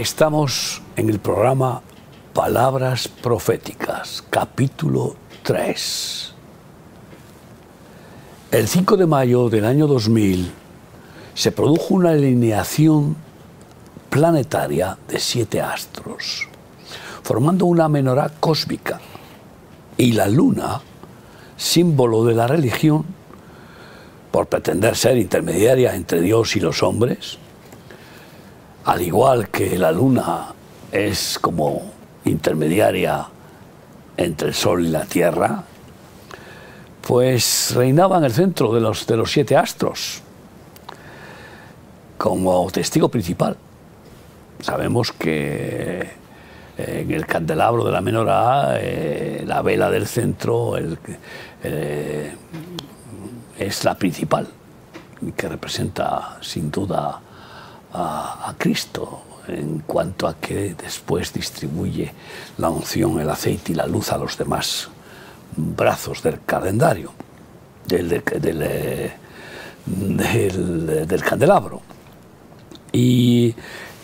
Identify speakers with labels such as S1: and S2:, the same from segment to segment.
S1: Estamos en el programa Palabras Proféticas, capítulo 3. El 5 de mayo del año 2000 se produjo una alineación planetaria de siete astros, formando una menorá cósmica. Y la luna, símbolo de la religión, por pretender ser intermediaria entre Dios y los hombres, al igual que la luna es como intermediaria entre el sol y la tierra, pues reinaba en el centro de los, de los siete astros como testigo principal. Sabemos que eh, en el candelabro de la menorá, eh, la vela del centro eh, es la principal, que representa sin duda a, Cristo en cuanto a que después distribuye la unción, el aceite y la luz a los demás brazos del calendario, del, del, candelabro. Y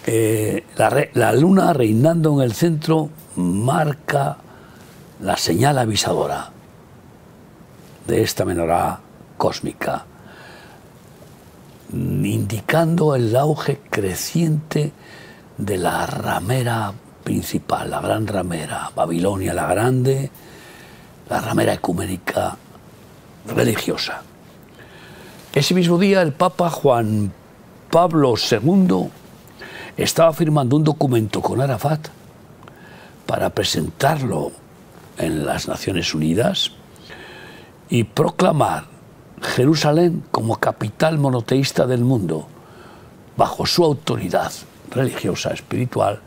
S1: eh, la, la, luna reinando en el centro marca la señal avisadora de esta menorá cósmica indicando el auge creciente de la ramera principal, la gran ramera, Babilonia la Grande, la ramera ecuménica religiosa. Ese mismo día el Papa Juan Pablo II estaba firmando un documento con Arafat para presentarlo en las Naciones Unidas y proclamar Jerusalén como capital monoteísta del mundo, bajo su autoridad religiosa, espiritual,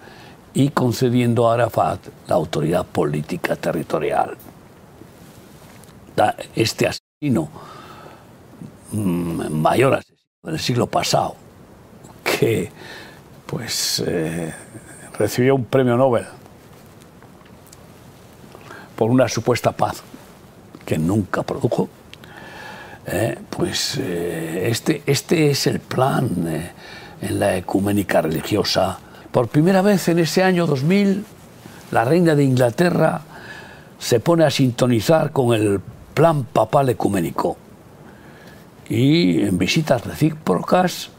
S1: y concediendo a Arafat la autoridad política territorial. Este asesino, mm, mayor asesino del siglo pasado, que pues eh, recibió un premio Nobel por una supuesta paz que nunca produjo, eh, pues eh, este, este es el plan eh, en la ecuménica religiosa. Por primera vez en ese año 2000, la reina de Inglaterra se pone a sintonizar con el plan papal ecuménico. Y en visitas recíprocas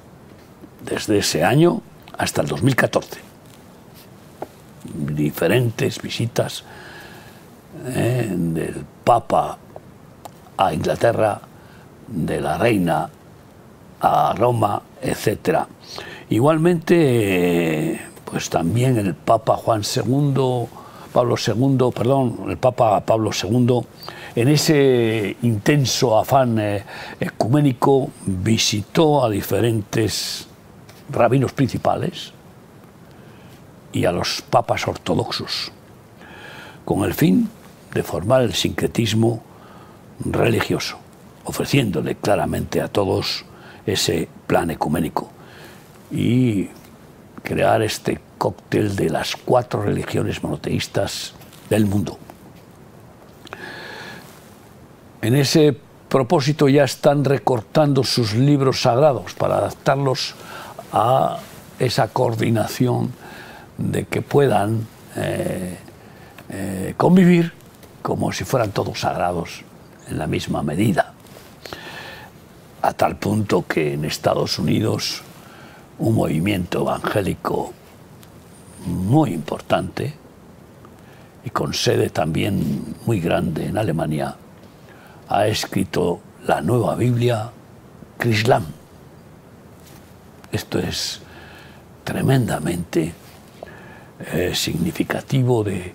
S1: desde ese año hasta el 2014. Diferentes visitas del Papa a Inglaterra de la reina a Roma, etc. Igualmente, pues también el Papa Juan II, Pablo II, perdón, el Papa Pablo II, en ese intenso afán eh, ecuménico visitó a diferentes rabinos principales y a los papas ortodoxos, con el fin de formar el sincretismo religioso ofreciéndole claramente a todos ese plan ecuménico y crear este cóctel de las cuatro religiones monoteístas del mundo. En ese propósito ya están recortando sus libros sagrados para adaptarlos a esa coordinación de que puedan eh, eh, convivir como si fueran todos sagrados en la misma medida a tal punto que en Estados Unidos un movimiento evangélico muy importante y con sede también muy grande en Alemania ha escrito la nueva Biblia Crislam. Esto es tremendamente eh, significativo de,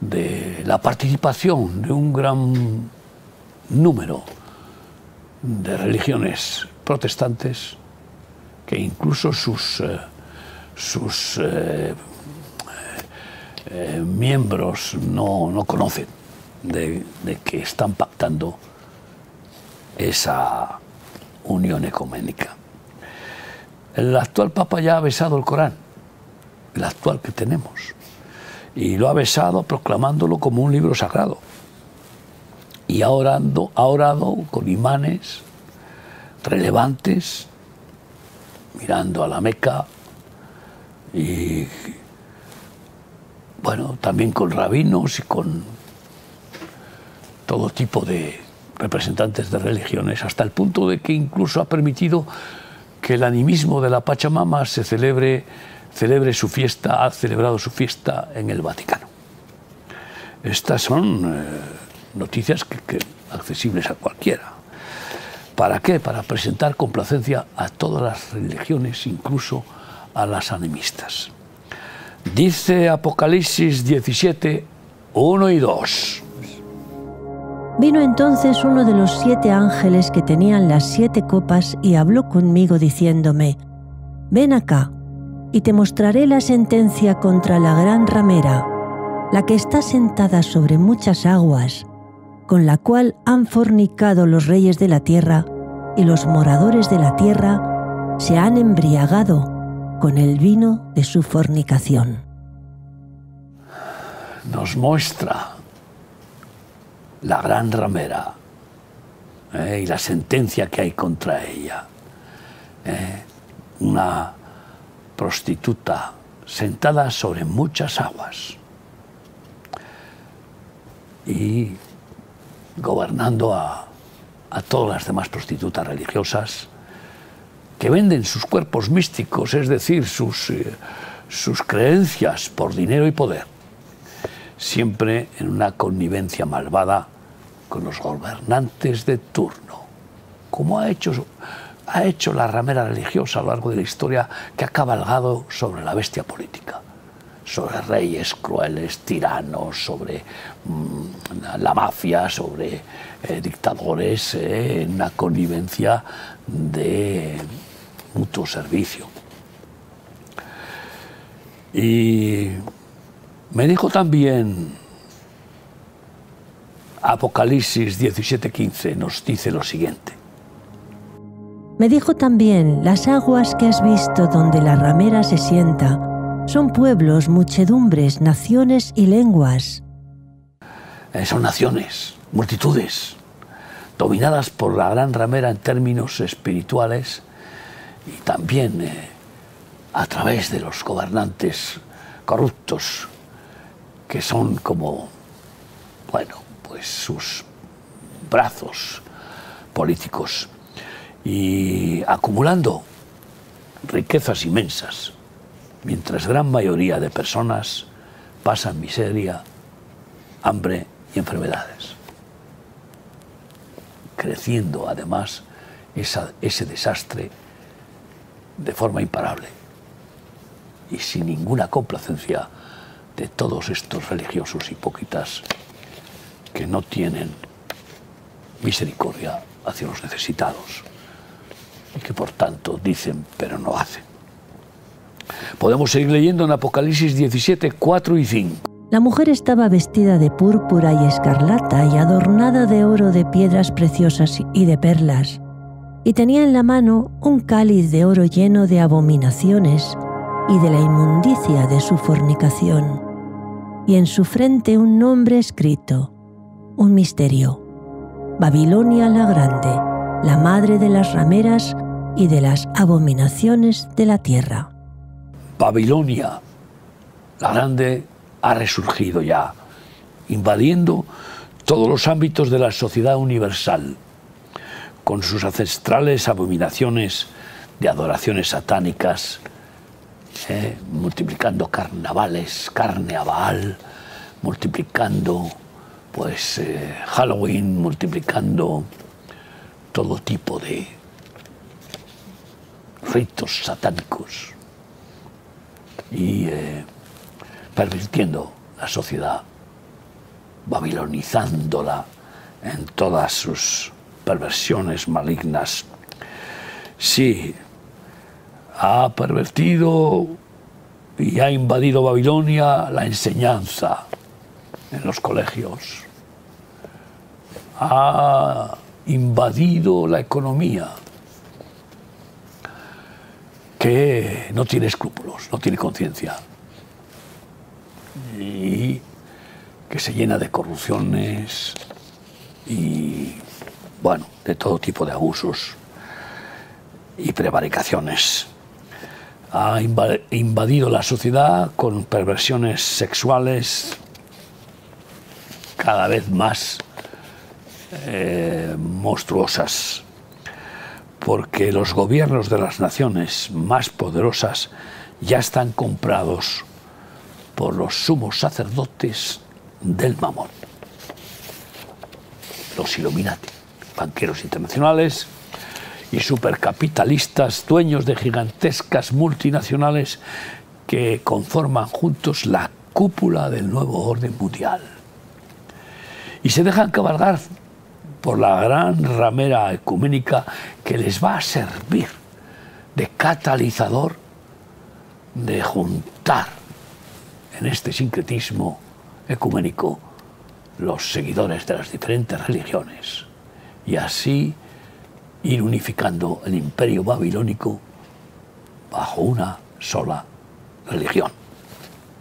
S1: de la participación de un gran número de religiones protestantes que incluso sus, eh, sus eh, eh, miembros no, conocen de, que están pactando esa unión ecuménica. El actual Papa ya ha besado el Corán, el actual que tenemos, y lo ha besado proclamándolo como un libro sagrado y ha orado, con imanes relevantes, mirando a la Meca, y bueno, también con rabinos y con todo tipo de representantes de religiones, hasta el punto de que incluso ha permitido que el animismo de la Pachamama se celebre, celebre su fiesta, ha celebrado su fiesta en el Vaticano. Estas son eh, noticias que, accesibles a cualquiera. ¿Para qué? Para presentar complacencia a todas las religiones, incluso a las animistas. Dice Apocalipsis 17, 1 y 2.
S2: Vino entonces uno de los siete ángeles que tenían las siete copas y habló conmigo diciéndome, Ven acá, y te mostraré la sentencia contra la gran ramera, la que está sentada sobre muchas aguas, con la cual han fornicado los reyes de la tierra, y los moradores de la tierra se han embriagado con el vino de su fornicación.
S1: Nos muestra la gran ramera eh, y la sentencia que hay contra ella. Eh, una prostituta sentada sobre muchas aguas y gobernando a, todas las demás prostitutas religiosas que venden sus cuerpos místicos, es decir, sus, eh, sus creencias por dinero y poder siempre en una connivencia malvada con los gobernantes de turno, como ha hecho, ha hecho la ramera religiosa a lo largo de la historia que ha cabalgado sobre la bestia política, sobre reyes crueles, tiranos, sobre mm, la mafia, sobre eh, dictadores, eh, en una connivencia de mutuo servicio. Y me dijo también, Apocalipsis 17:15 nos dice lo siguiente.
S2: Me dijo también, las aguas que has visto donde la ramera se sienta son pueblos, muchedumbres, naciones y lenguas.
S1: Eh, son naciones, multitudes, dominadas por la gran ramera en términos espirituales y también eh, a través de los gobernantes corruptos que son como, bueno, pues sus brazos políticos y acumulando riquezas inmensas, mientras gran mayoría de personas pasan miseria, hambre y enfermedades. Creciendo además ese desastre de forma imparable y sin ninguna complacencia de todos estos religiosos hipócritas que no tienen misericordia hacia los necesitados y que por tanto dicen pero no hacen. Podemos seguir leyendo en Apocalipsis 17, 4 y 5.
S2: La mujer estaba vestida de púrpura y escarlata y adornada de oro, de piedras preciosas y de perlas, y tenía en la mano un cáliz de oro lleno de abominaciones y de la inmundicia de su fornicación y en su frente un nombre escrito, un misterio. Babilonia la Grande, la madre de las rameras y de las abominaciones de la tierra.
S1: Babilonia la Grande ha resurgido ya, invadiendo todos los ámbitos de la sociedad universal, con sus ancestrales abominaciones de adoraciones satánicas, ¿eh? multiplicando carnavales, carne a Baal, multiplicando pues eh, Halloween, multiplicando todo tipo de ritos satánicos y eh, pervirtiendo la sociedad, babilonizándola en todas sus perversiones malignas. Sí, ha pervertido y ha invadido Babilonia la enseñanza en los colegios. Ha invadido la economía, que no tiene escrúpulos, no tiene conciencia, y que se llena de corrupciones y, bueno, de todo tipo de abusos y prevaricaciones. Ha invadido la sociedad con perversiones sexuales cada vez más eh, monstruosas, porque los gobiernos de las naciones más poderosas ya están comprados por los sumos sacerdotes del mamón, los Illuminati, banqueros internacionales y supercapitalistas, dueños de gigantescas multinacionales que conforman juntos la cúpula del nuevo orden mundial. Y se dejan cabalgar por la gran ramera ecuménica que les va a servir de catalizador de juntar en este sincretismo ecuménico los seguidores de las diferentes religiones y así ir unificando el imperio babilónico bajo una sola religión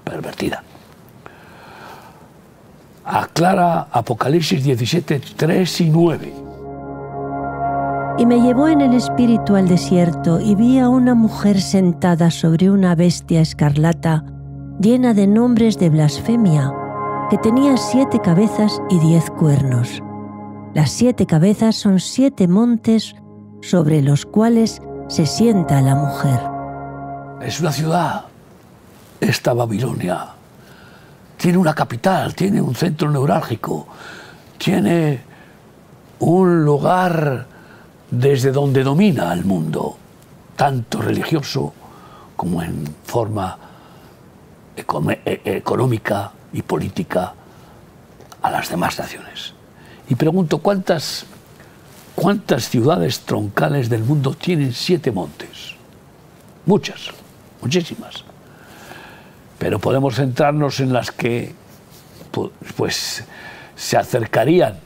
S1: pervertida aclara Apocalipsis 17, 3 y 9.
S2: Y me llevó en el espíritu al desierto y vi a una mujer sentada sobre una bestia escarlata llena de nombres de blasfemia, que tenía siete cabezas y diez cuernos. Las siete cabezas son siete montes sobre los cuales se sienta la mujer.
S1: Es una ciudad, esta Babilonia, tiene una capital, tiene un centro neurálgico, tiene un lugar desde donde domina el mundo, tanto religioso como en forma e-, económica y política a las demás naciones. Y pregunto, ¿cuántas, ¿cuántas ciudades troncales del mundo tienen siete montes? Muchas, muchísimas pero podemos centrarnos en las que pues, se acercarían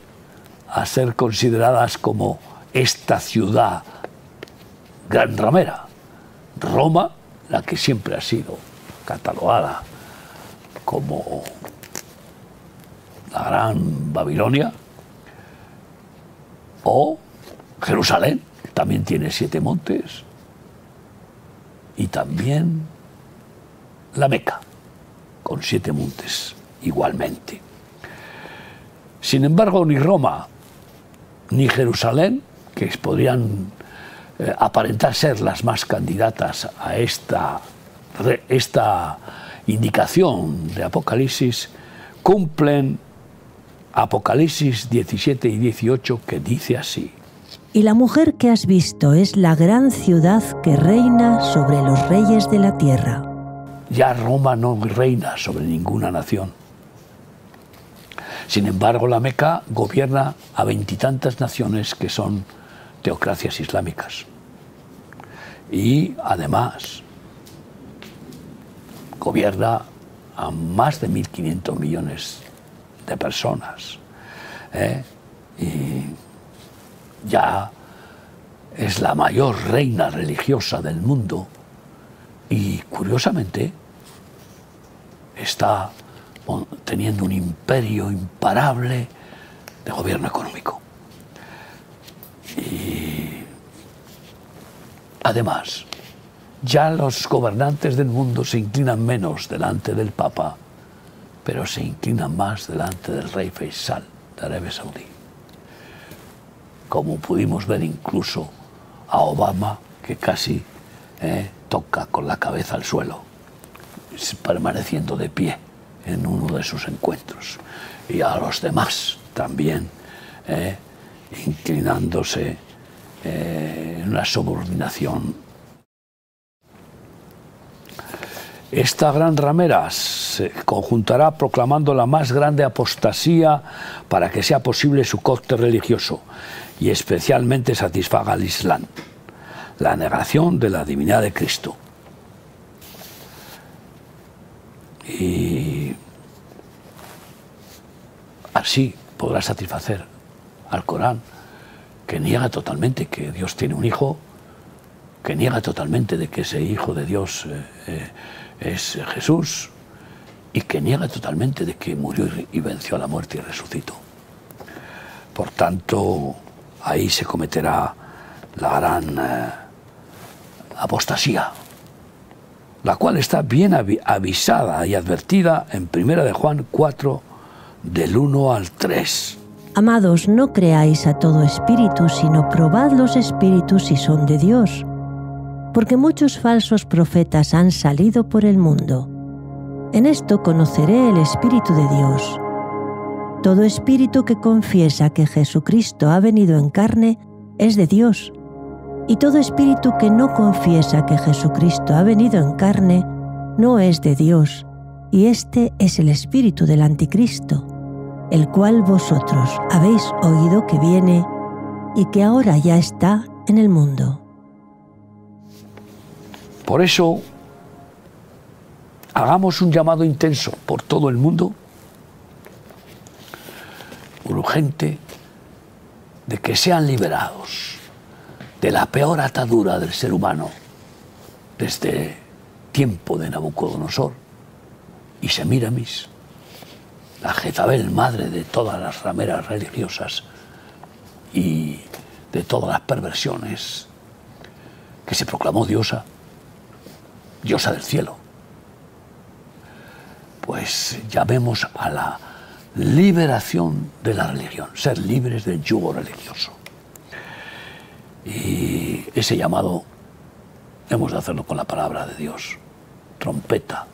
S1: a ser consideradas como esta ciudad gran ramera. Roma, la que siempre ha sido catalogada como la gran Babilonia, o Jerusalén, también tiene siete montes, y también la Meca, con siete montes igualmente. Sin embargo, ni Roma ni Jerusalén, que podrían eh, aparentar ser las más candidatas a esta, esta indicación de Apocalipsis, cumplen Apocalipsis 17 y 18 que dice así.
S2: Y la mujer que has visto es la gran ciudad que reina sobre los reyes de la tierra
S1: ya Roma no reina sobre ninguna nación. Sin embargo, la Meca gobierna a veintitantas naciones que son teocracias islámicas. Y además gobierna a más de 1.500 millones de personas. ¿eh? Y ya es la mayor reina religiosa del mundo. Y curiosamente, está teniendo un imperio imparable de gobierno económico. Y además, ya los gobernantes del mundo se inclinan menos delante del Papa, pero se inclinan más delante del rey Faisal de Arabia Saudí. Como pudimos ver incluso a Obama, que casi eh, toca con la cabeza al suelo permaneciendo de pie en uno de sus encuentros. Y a los demás también eh, inclinándose eh, en una subordinación. Esta gran ramera se conjuntará proclamando la más grande apostasía para que sea posible su cóctel religioso y especialmente satisfaga al Islam, la negación de la divinidad de Cristo y así podrá satisfacer al Corán, que niega totalmente que Dios tiene un hijo, que niega totalmente de que ese hijo de Dios eh, eh, es Jesús y que niega totalmente de que murió y venció a la muerte y resucitó. Por tanto, ahí se cometerá la gran eh, apostasía la cual está bien avisada y advertida en 1 de Juan 4, del 1 al 3.
S2: Amados, no creáis a todo espíritu, sino probad los espíritus si son de Dios, porque muchos falsos profetas han salido por el mundo. En esto conoceré el Espíritu de Dios. Todo espíritu que confiesa que Jesucristo ha venido en carne es de Dios, y todo espíritu que no confiesa que Jesucristo ha venido en carne no es de Dios, y este es el espíritu del anticristo el cual vosotros habéis oído que viene y que ahora ya está en el mundo.
S1: Por eso, hagamos un llamado intenso por todo el mundo, urgente, de que sean liberados de la peor atadura del ser humano desde tiempo de Nabucodonosor y Semiramis la Jezabel, madre de todas las rameras religiosas y de todas las perversiones, que se proclamó diosa, diosa del cielo. Pues llamemos a la liberación de la religión, ser libres del yugo religioso. Y ese llamado hemos de hacerlo con la palabra de Dios, trompeta,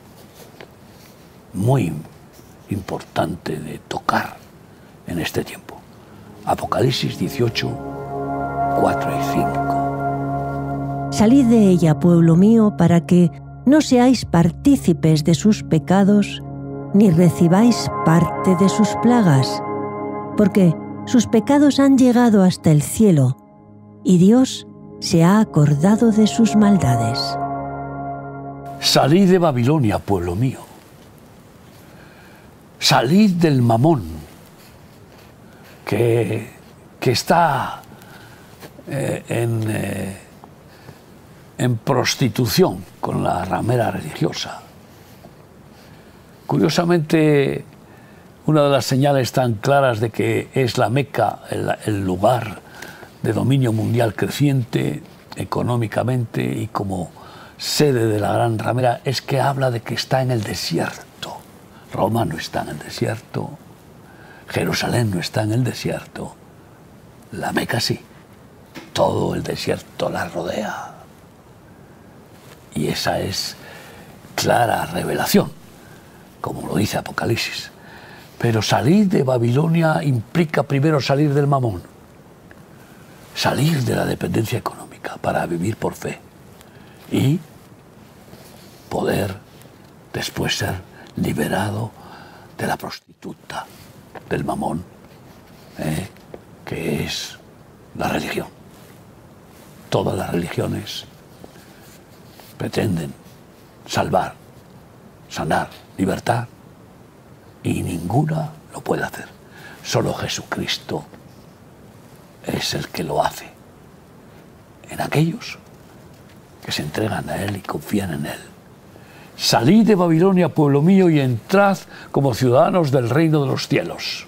S1: muy importante de tocar en este tiempo. Apocalipsis 18, 4 y 5.
S2: Salid de ella, pueblo mío, para que no seáis partícipes de sus pecados, ni recibáis parte de sus plagas, porque sus pecados han llegado hasta el cielo, y Dios se ha acordado de sus maldades.
S1: Salid de Babilonia, pueblo mío Salid del mamón que, que está eh, en, eh, en prostitución con la ramera religiosa. Curiosamente, una de las señales tan claras de que es la Meca el, lugar de dominio mundial creciente económicamente y como sede de la gran ramera es que habla de que está en el desierto. Roma no está en el desierto, Jerusalén no está en el desierto, la Meca sí, todo el desierto la rodea. Y esa es clara revelación, como lo dice Apocalipsis. Pero salir de Babilonia implica primero salir del mamón, salir de la dependencia económica para vivir por fe y poder después ser liberado de la prostituta, del mamón, ¿eh? que es la religión. Todas las religiones pretenden salvar, sanar, libertad, y ninguna lo puede hacer. Solo Jesucristo es el que lo hace en aquellos que se entregan a Él y confían en Él. Salid de Babilonia, pueblo mío, y entrad como ciudadanos del reino de los cielos.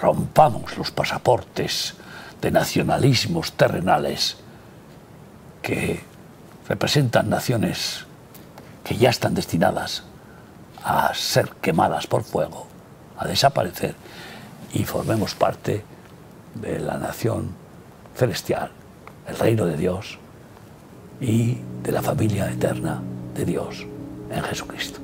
S1: Rompamos los pasaportes de nacionalismos terrenales que representan naciones que ya están destinadas a ser quemadas por fuego, a desaparecer, y formemos parte de la nación celestial, el reino de Dios y de la familia eterna de Dios en Jesucristo.